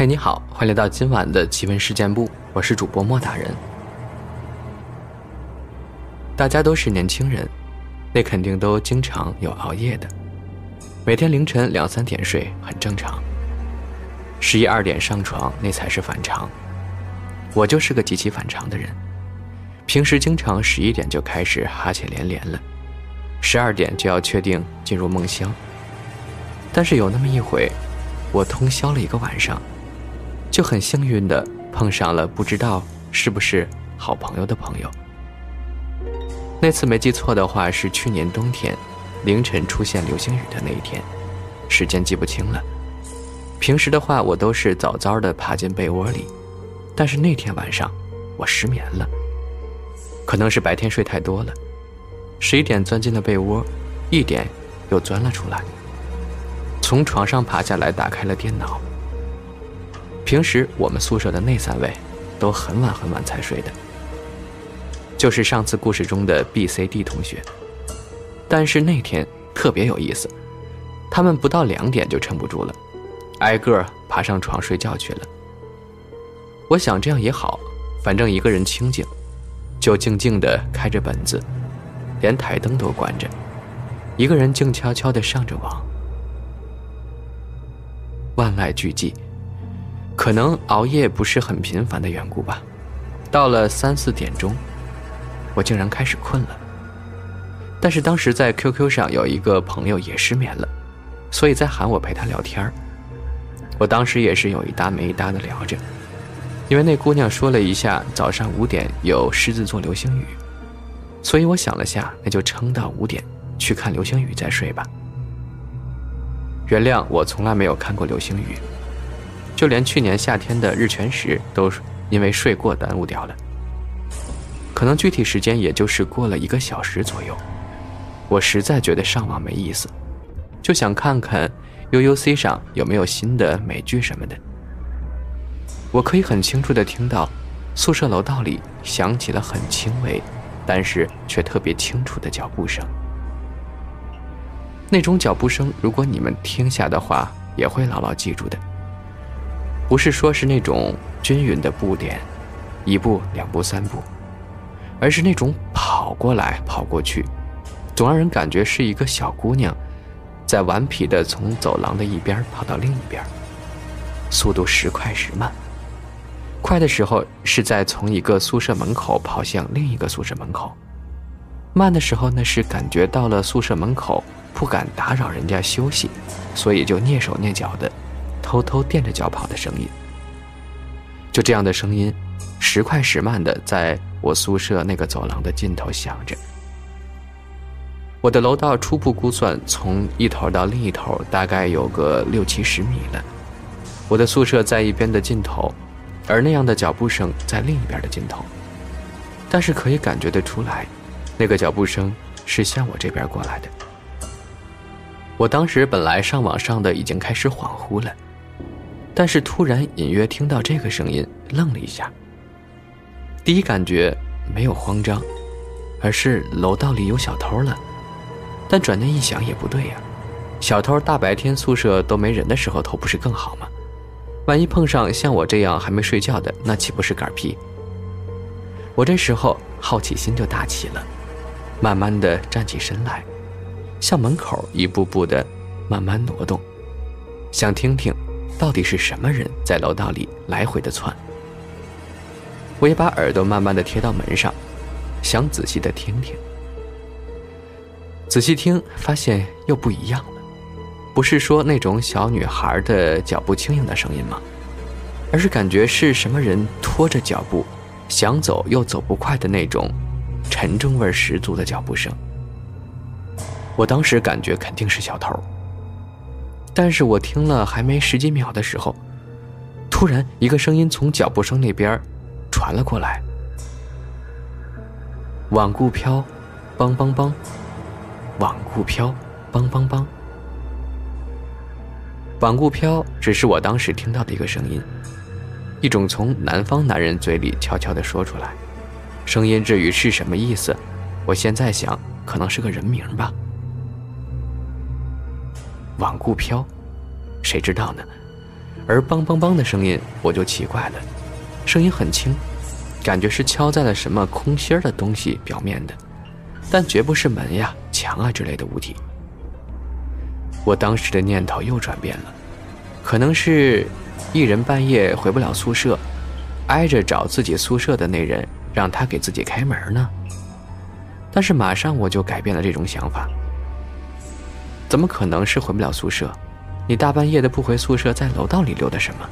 嘿，你好，欢迎来到今晚的奇闻事件部，我是主播莫大人。大家都是年轻人，那肯定都经常有熬夜的，每天凌晨两三点睡很正常，十一二点上床那才是反常。我就是个极其反常的人，平时经常十一点就开始哈欠连连了，十二点就要确定进入梦乡。但是有那么一回，我通宵了一个晚上。就很幸运的碰上了不知道是不是好朋友的朋友。那次没记错的话是去年冬天凌晨出现流星雨的那一天，时间记不清了。平时的话我都是早早的爬进被窝里，但是那天晚上我失眠了，可能是白天睡太多了。十一点钻进了被窝，一点又钻了出来，从床上爬下来打开了电脑。平时我们宿舍的那三位，都很晚很晚才睡的，就是上次故事中的 B、C、D 同学。但是那天特别有意思，他们不到两点就撑不住了，挨个爬上床睡觉去了。我想这样也好，反正一个人清静，就静静的开着本子，连台灯都关着，一个人静悄悄的上着网。万籁俱寂。可能熬夜不是很频繁的缘故吧，到了三四点钟，我竟然开始困了。但是当时在 QQ 上有一个朋友也失眠了，所以在喊我陪他聊天我当时也是有一搭没一搭的聊着，因为那姑娘说了一下早上五点有狮子座流星雨，所以我想了下，那就撑到五点去看流星雨再睡吧。原谅我从来没有看过流星雨。就连去年夏天的日全食都因为睡过耽误掉了，可能具体时间也就是过了一个小时左右。我实在觉得上网没意思，就想看看 UUC 上有没有新的美剧什么的。我可以很清楚的听到宿舍楼道里响起了很轻微，但是却特别清楚的脚步声。那种脚步声，如果你们听下的话，也会牢牢记住的。不是说是那种均匀的步点，一步两步三步，而是那种跑过来跑过去，总让人感觉是一个小姑娘，在顽皮的从走廊的一边跑到另一边，速度时快时慢。快的时候是在从一个宿舍门口跑向另一个宿舍门口，慢的时候呢是感觉到了宿舍门口，不敢打扰人家休息，所以就蹑手蹑脚的。偷偷垫着脚跑的声音，就这样的声音，时快时慢的在我宿舍那个走廊的尽头响着。我的楼道初步估算，从一头到另一头大概有个六七十米了。我的宿舍在一边的尽头，而那样的脚步声在另一边的尽头。但是可以感觉得出来，那个脚步声是向我这边过来的。我当时本来上网上的已经开始恍惚了。但是突然隐约听到这个声音，愣了一下。第一感觉没有慌张，而是楼道里有小偷了。但转念一想也不对呀，小偷大白天宿舍都没人的时候偷不是更好吗？万一碰上像我这样还没睡觉的，那岂不是嗝屁？我这时候好奇心就大起了，慢慢的站起身来，向门口一步步的慢慢挪动，想听听。到底是什么人在楼道里来回的窜？我也把耳朵慢慢的贴到门上，想仔细的听听。仔细听，发现又不一样了。不是说那种小女孩的脚步轻盈的声音吗？而是感觉是什么人拖着脚步，想走又走不快的那种沉重味十足的脚步声。我当时感觉肯定是小偷。但是我听了还没十几秒的时候，突然一个声音从脚步声那边传了过来：“罔顾飘，梆梆梆，罔顾飘，梆梆梆。”罔顾飘只是我当时听到的一个声音，一种从南方男人嘴里悄悄的说出来。声音至于是什么意思，我现在想可能是个人名吧。往顾飘，谁知道呢？而梆梆梆的声音我就奇怪了，声音很轻，感觉是敲在了什么空心儿的东西表面的，但绝不是门呀、墙啊之类的物体。我当时的念头又转变了，可能是一人半夜回不了宿舍，挨着找自己宿舍的那人让他给自己开门呢。但是马上我就改变了这种想法。怎么可能是回不了宿舍？你大半夜的不回宿舍，在楼道里溜达什么？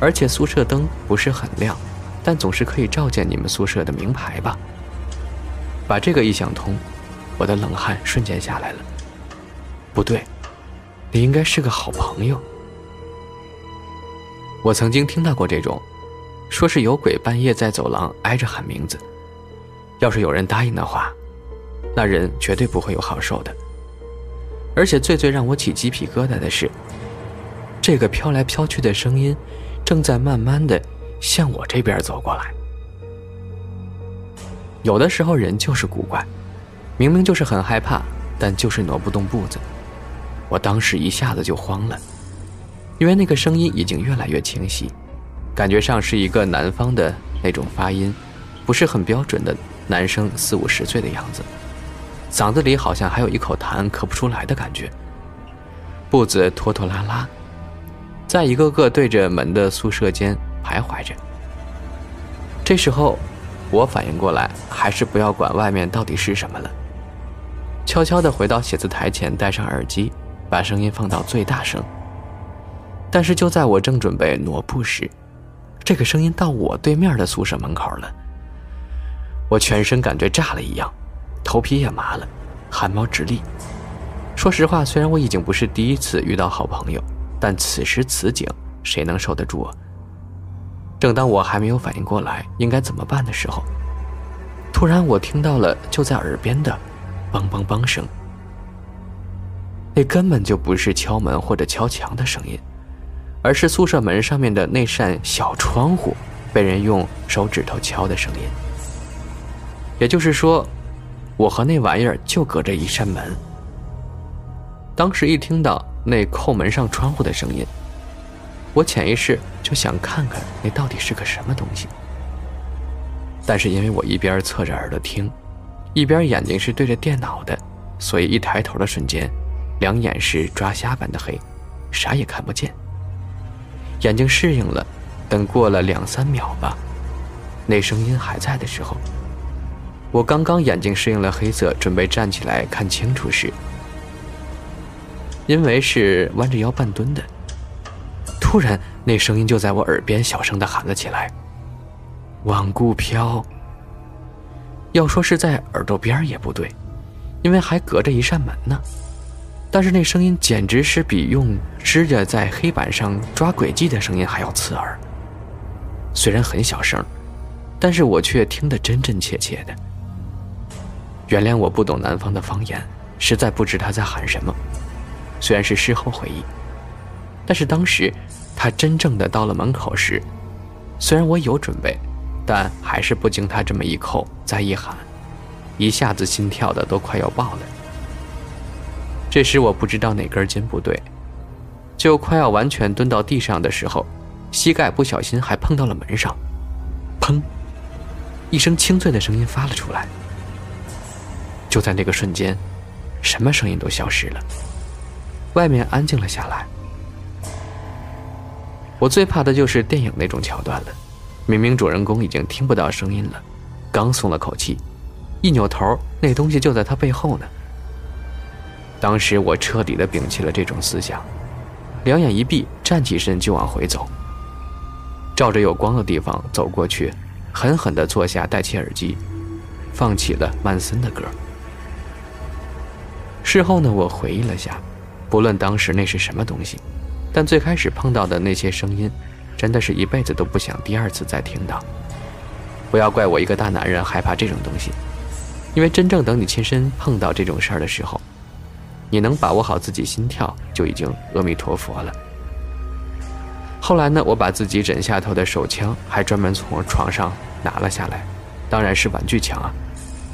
而且宿舍灯不是很亮，但总是可以照见你们宿舍的名牌吧？把这个一想通，我的冷汗瞬间下来了。不对，你应该是个好朋友。我曾经听到过这种，说是有鬼半夜在走廊挨着喊名字。要是有人答应的话，那人绝对不会有好受的。而且最最让我起鸡皮疙瘩的是，这个飘来飘去的声音，正在慢慢的向我这边走过来。有的时候人就是古怪，明明就是很害怕，但就是挪不动步子。我当时一下子就慌了，因为那个声音已经越来越清晰，感觉上是一个南方的那种发音，不是很标准的男生四五十岁的样子。嗓子里好像还有一口痰咳不出来的感觉，步子拖拖拉拉，在一个个对着门的宿舍间徘徊着。这时候，我反应过来，还是不要管外面到底是什么了，悄悄地回到写字台前，戴上耳机，把声音放到最大声。但是就在我正准备挪步时，这个声音到我对面的宿舍门口了，我全身感觉炸了一样。头皮也麻了，汗毛直立。说实话，虽然我已经不是第一次遇到好朋友，但此时此景，谁能受得住啊？正当我还没有反应过来应该怎么办的时候，突然我听到了就在耳边的“梆梆梆”声。那根本就不是敲门或者敲墙的声音，而是宿舍门上面的那扇小窗户被人用手指头敲的声音。也就是说。我和那玩意儿就隔着一扇门。当时一听到那扣门上窗户的声音，我潜意识就想看看那到底是个什么东西。但是因为我一边侧着耳朵听，一边眼睛是对着电脑的，所以一抬头的瞬间，两眼是抓瞎般的黑，啥也看不见。眼睛适应了，等过了两三秒吧，那声音还在的时候。我刚刚眼睛适应了黑色，准备站起来看清楚时，因为是弯着腰半蹲的，突然那声音就在我耳边小声的喊了起来：“罔顾飘。”要说是在耳朵边也不对，因为还隔着一扇门呢。但是那声音简直是比用指甲在黑板上抓轨迹的声音还要刺耳。虽然很小声，但是我却听得真真切切的。原谅我不懂南方的方言，实在不知他在喊什么。虽然是事后回忆，但是当时他真正的到了门口时，虽然我有准备，但还是不经他这么一扣再一喊，一下子心跳的都快要爆了。这时我不知道哪根筋不对，就快要完全蹲到地上的时候，膝盖不小心还碰到了门上，砰！一声清脆的声音发了出来。就在那个瞬间，什么声音都消失了，外面安静了下来。我最怕的就是电影那种桥段了，明明主人公已经听不到声音了，刚松了口气，一扭头，那东西就在他背后呢。当时我彻底的摒弃了这种思想，两眼一闭，站起身就往回走，照着有光的地方走过去，狠狠的坐下，戴起耳机，放起了曼森的歌。事后呢，我回忆了下，不论当时那是什么东西，但最开始碰到的那些声音，真的是一辈子都不想第二次再听到。不要怪我一个大男人害怕这种东西，因为真正等你亲身碰到这种事儿的时候，你能把握好自己心跳，就已经阿弥陀佛了。后来呢，我把自己枕下头的手枪还专门从床上拿了下来，当然是玩具枪啊，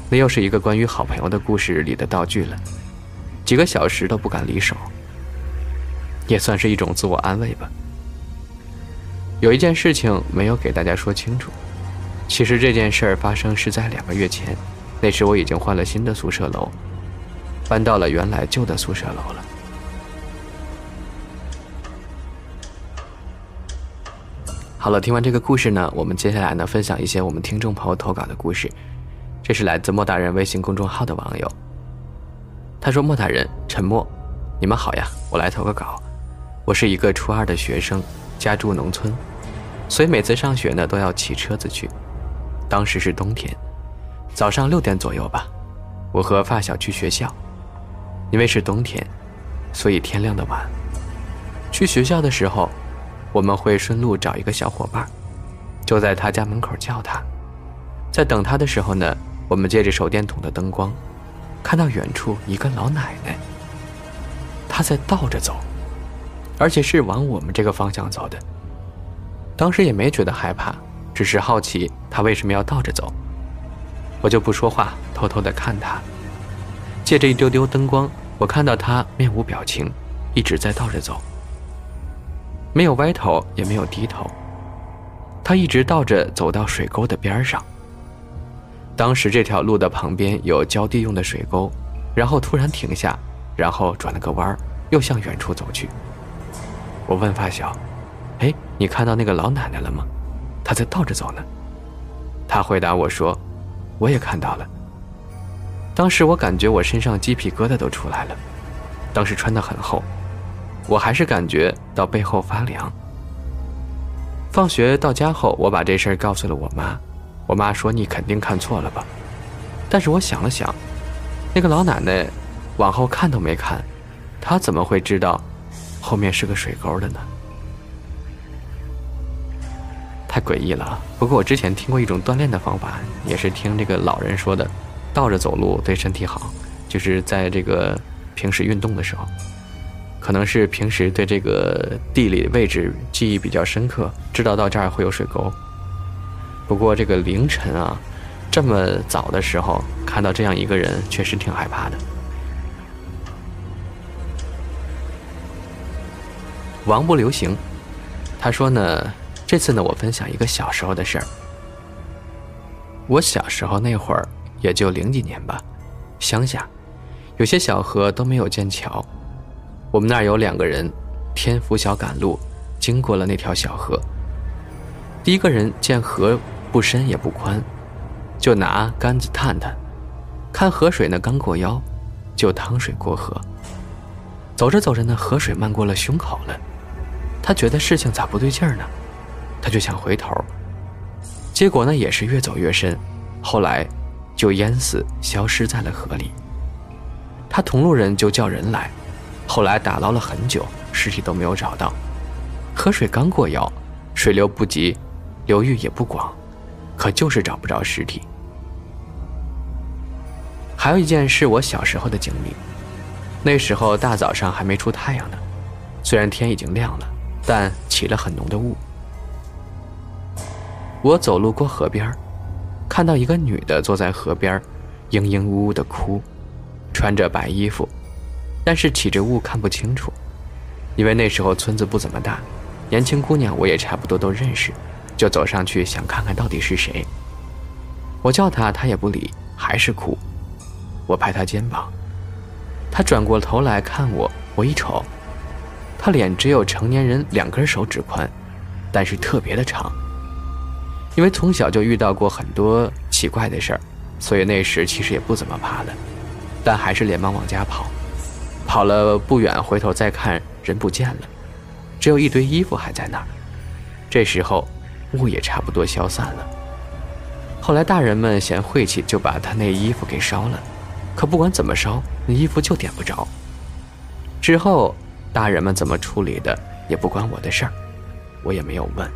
那又是一个关于好朋友的故事里的道具了。几个小时都不敢离手，也算是一种自我安慰吧。有一件事情没有给大家说清楚。其实这件事儿发生是在两个月前，那时我已经换了新的宿舍楼，搬到了原来旧的宿舍楼了。好了，听完这个故事呢，我们接下来呢分享一些我们听众朋友投稿的故事。这是来自莫大人微信公众号的网友，他说：“莫大人，沉默，你们好呀，我来投个稿。我是一个初二的学生，家住农村，所以每次上学呢都要骑车子去。当时是冬天，早上六点左右吧，我和发小去学校。因为是冬天，所以天亮的晚。去学校的时候，我们会顺路找一个小伙伴，就在他家门口叫他。在等他的时候呢。”我们借着手电筒的灯光，看到远处一个老奶奶，她在倒着走，而且是往我们这个方向走的。当时也没觉得害怕，只是好奇她为什么要倒着走。我就不说话，偷偷的看她。借着一丢丢灯光，我看到她面无表情，一直在倒着走，没有歪头，也没有低头，她一直倒着走到水沟的边上。当时这条路的旁边有浇地用的水沟，然后突然停下，然后转了个弯儿，又向远处走去。我问发小：“哎，你看到那个老奶奶了吗？她在倒着走呢。”他回答我说：“我也看到了。”当时我感觉我身上鸡皮疙瘩都出来了，当时穿得很厚，我还是感觉到背后发凉。放学到家后，我把这事儿告诉了我妈。我妈说：“你肯定看错了吧？”但是我想了想，那个老奶奶往后看都没看，她怎么会知道后面是个水沟的呢？太诡异了。不过我之前听过一种锻炼的方法，也是听这个老人说的，倒着走路对身体好，就是在这个平时运动的时候，可能是平时对这个地理位置记忆比较深刻，知道到这儿会有水沟。不过这个凌晨啊，这么早的时候看到这样一个人，确实挺害怕的。王不留行，他说呢，这次呢，我分享一个小时候的事儿。我小时候那会儿也就零几年吧，乡下有些小河都没有建桥，我们那儿有两个人，天拂晓赶路，经过了那条小河。第一个人见河。不深也不宽，就拿杆子探探，看河水呢刚过腰，就趟水过河。走着走着呢，河水漫过了胸口了，他觉得事情咋不对劲儿呢？他就想回头，结果呢也是越走越深，后来就淹死，消失在了河里。他同路人就叫人来，后来打捞了很久，尸体都没有找到。河水刚过腰，水流不急，流域也不广。可就是找不着尸体。还有一件是我小时候的经历，那时候大早上还没出太阳呢，虽然天已经亮了，但起了很浓的雾。我走路过河边，看到一个女的坐在河边，嘤嘤呜呜的哭，穿着白衣服，但是起着雾看不清楚，因为那时候村子不怎么大，年轻姑娘我也差不多都认识。就走上去想看看到底是谁。我叫他，他也不理，还是哭。我拍他肩膀，他转过头来看我。我一瞅，他脸只有成年人两根手指宽，但是特别的长。因为从小就遇到过很多奇怪的事儿，所以那时其实也不怎么怕的，但还是连忙往家跑。跑了不远，回头再看，人不见了，只有一堆衣服还在那儿。这时候。雾也差不多消散了。后来大人们嫌晦气，就把他那衣服给烧了。可不管怎么烧，那衣服就点不着。之后大人们怎么处理的，也不关我的事儿，我也没有问。